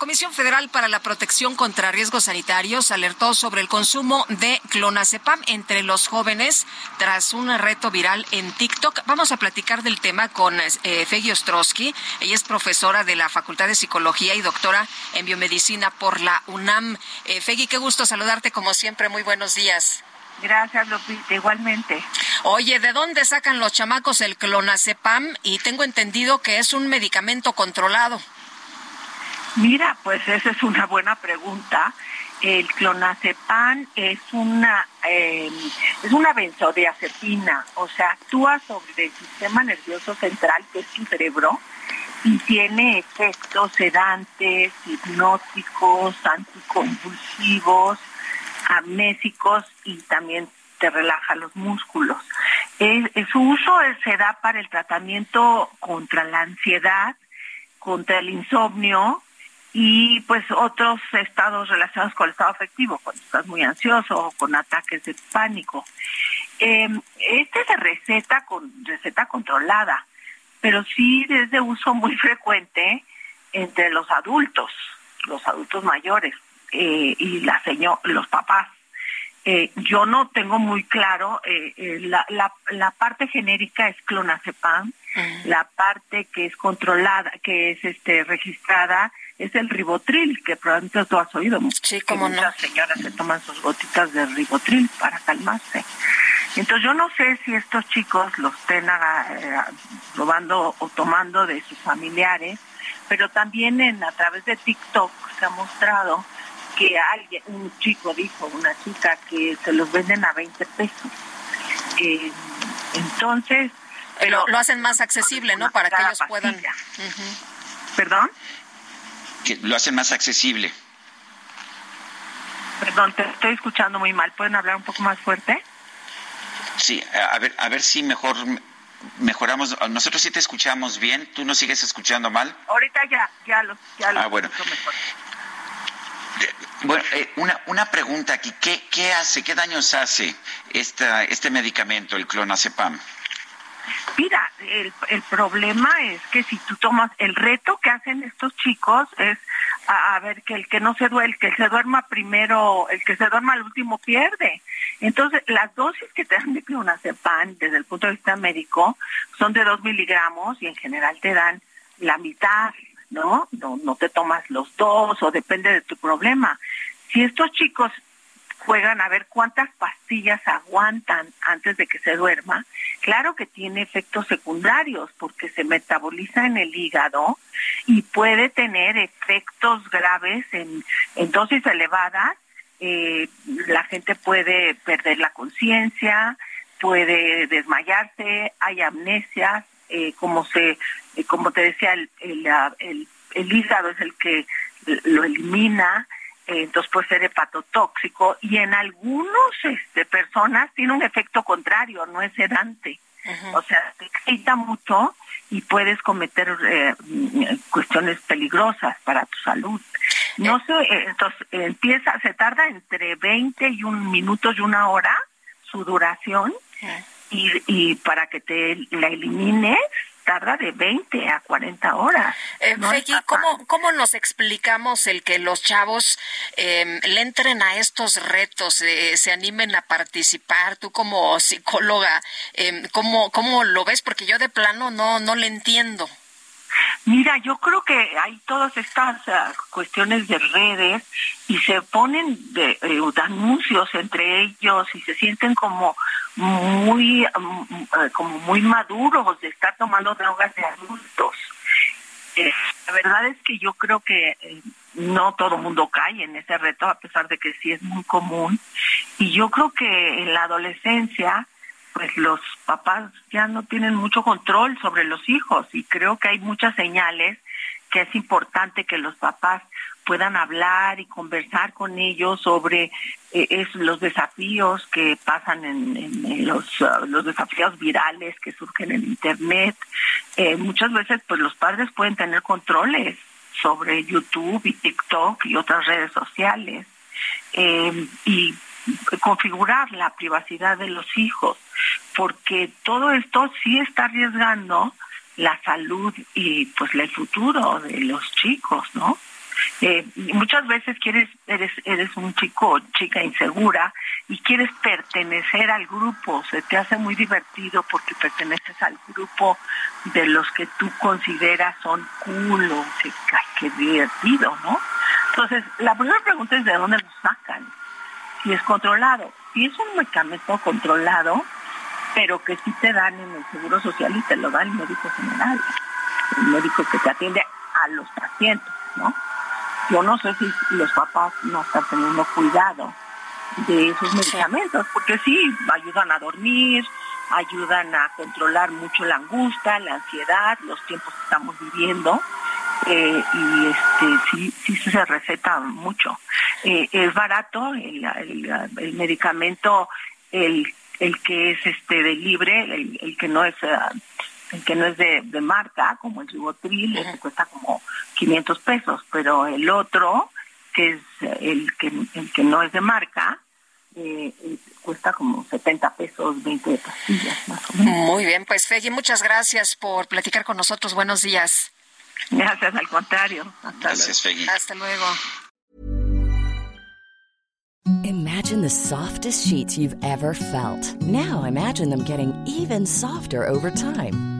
Comisión Federal para la Protección contra Riesgos Sanitarios alertó sobre el consumo de clonazepam entre los jóvenes tras un reto viral en TikTok. Vamos a platicar del tema con eh, Fegi Ostrowski. Ella es profesora de la Facultad de Psicología y doctora en biomedicina por la UNAM. Eh, Fegi, qué gusto saludarte como siempre. Muy buenos días. Gracias, Lupita, igualmente. Oye, ¿de dónde sacan los chamacos el clonazepam? Y tengo entendido que es un medicamento controlado. Mira, pues esa es una buena pregunta. El clonazepam es una eh, es una benzodiazepina, o sea, actúa sobre el sistema nervioso central, que es tu cerebro, y tiene efectos sedantes, hipnóticos, anticonvulsivos, amnésicos y también te relaja los músculos. Su uso se da para el tratamiento contra la ansiedad, contra el insomnio y pues otros estados relacionados con el estado afectivo, cuando estás muy ansioso o con ataques de pánico. este se receta con receta controlada, pero sí es de uso muy frecuente entre los adultos, los adultos mayores y la señor, los papás. Eh, yo no tengo muy claro, eh, eh, la, la, la, parte genérica es clonazepam, la parte que es controlada, que es este registrada, es el ribotril, que probablemente tú has oído. Sí, como no. Muchas señoras se toman sus gotitas de ribotril para calmarse. Entonces yo no sé si estos chicos los estén probando o tomando de sus familiares, pero también en a través de TikTok se ha mostrado que alguien, un chico dijo, una chica, que se los venden a 20 pesos. Eh, entonces... Pero lo hacen más accesible, ¿no? Para que ellos puedan... ¿Perdón? Que lo hacen más accesible. Perdón, te estoy escuchando muy mal. ¿Pueden hablar un poco más fuerte? Sí, a ver, a ver si mejor mejoramos. Nosotros sí te escuchamos bien. ¿Tú nos sigues escuchando mal? Ahorita ya, ya lo, ya ah, bueno. mejor. Bueno, eh, una, una pregunta aquí. ¿Qué, ¿Qué hace, qué daños hace esta, este medicamento, el clonazepam? Mira, el, el problema es que si tú tomas, el reto que hacen estos chicos es a, ver que el que no se duerme, el que se duerma primero, el que se duerma al último pierde. Entonces, las dosis que te dan de clonazepam desde el punto de vista médico son de dos miligramos y en general te dan la mitad ¿no? No, no te tomas los dos o depende de tu problema. Si estos chicos juegan a ver cuántas pastillas aguantan antes de que se duerma, claro que tiene efectos secundarios porque se metaboliza en el hígado y puede tener efectos graves en, dosis elevadas. Eh, la gente puede perder la conciencia, puede desmayarse, hay amnesias, eh, como se, eh, como te decía, el, el, el, hígado es el que lo elimina, entonces puede ser hepatotóxico y en algunos este, personas tiene un efecto contrario, no es sedante. O sea, te excita mucho y puedes cometer cuestiones peligrosas para tu salud. No sé, entonces empieza, se tarda entre 20 y un minutos y una hora su duración y, y para que te la elimines tarda de 20 a 40 horas. Eh, ¿cómo, ¿cómo, nos explicamos el que los chavos eh, le entren a estos retos, eh, se animen a participar? Tú como psicóloga, eh, ¿cómo, ¿cómo lo ves? Porque yo de plano no, no le entiendo. Mira, yo creo que hay todas estas uh, cuestiones de redes y se ponen de, eh, anuncios entre ellos y se sienten como muy um, uh, como muy maduros de estar tomando drogas de adultos. Eh, la verdad es que yo creo que eh, no todo mundo cae en ese reto, a pesar de que sí es muy común. Y yo creo que en la adolescencia pues los papás ya no tienen mucho control sobre los hijos y creo que hay muchas señales que es importante que los papás puedan hablar y conversar con ellos sobre eh, los desafíos que pasan en, los, uh, los desafíos virales que surgen en internet. Eh, muchas veces pues los padres pueden tener controles sobre YouTube y TikTok y otras redes sociales eh, y configurar la privacidad de los hijos, porque todo esto sí está arriesgando la salud y pues el futuro de los chicos, ¿no? Eh, muchas veces quieres eres eres un chico chica insegura y quieres pertenecer al grupo. Se te hace muy divertido porque perteneces al grupo de los que tú consideras son cool o que, divertido no entonces la primera pregunta es de dónde lo sacan si es controlado. Si es un medicamento controlado pero que sí te dan en el seguro social y te lo da el médico general el médico que te atiende a los pacientes no yo no sé si los papás no están teniendo cuidado de esos medicamentos, porque sí, ayudan a dormir, ayudan a controlar mucho la angustia, la ansiedad, los tiempos que estamos viviendo. Eh, y este sí sí se receta mucho eh, es barato el, el, medicamento el, el que es este de libre el, el que no es eh, el que no es de, marca, como el ribotril, ese cuesta como 500 pesos, pero el otro, que es el que, el que no es de marca, eh, cuesta como 70 pesos, 20 pastillas más o menos. Muy bien, pues Fegui, muchas gracias por platicar con nosotros. Buenos días. Gracias, al contrario. Hasta gracias, Fegui. Hasta luego. Imagine the softest sheets you've ever felt. Now imagine them getting even softer over time.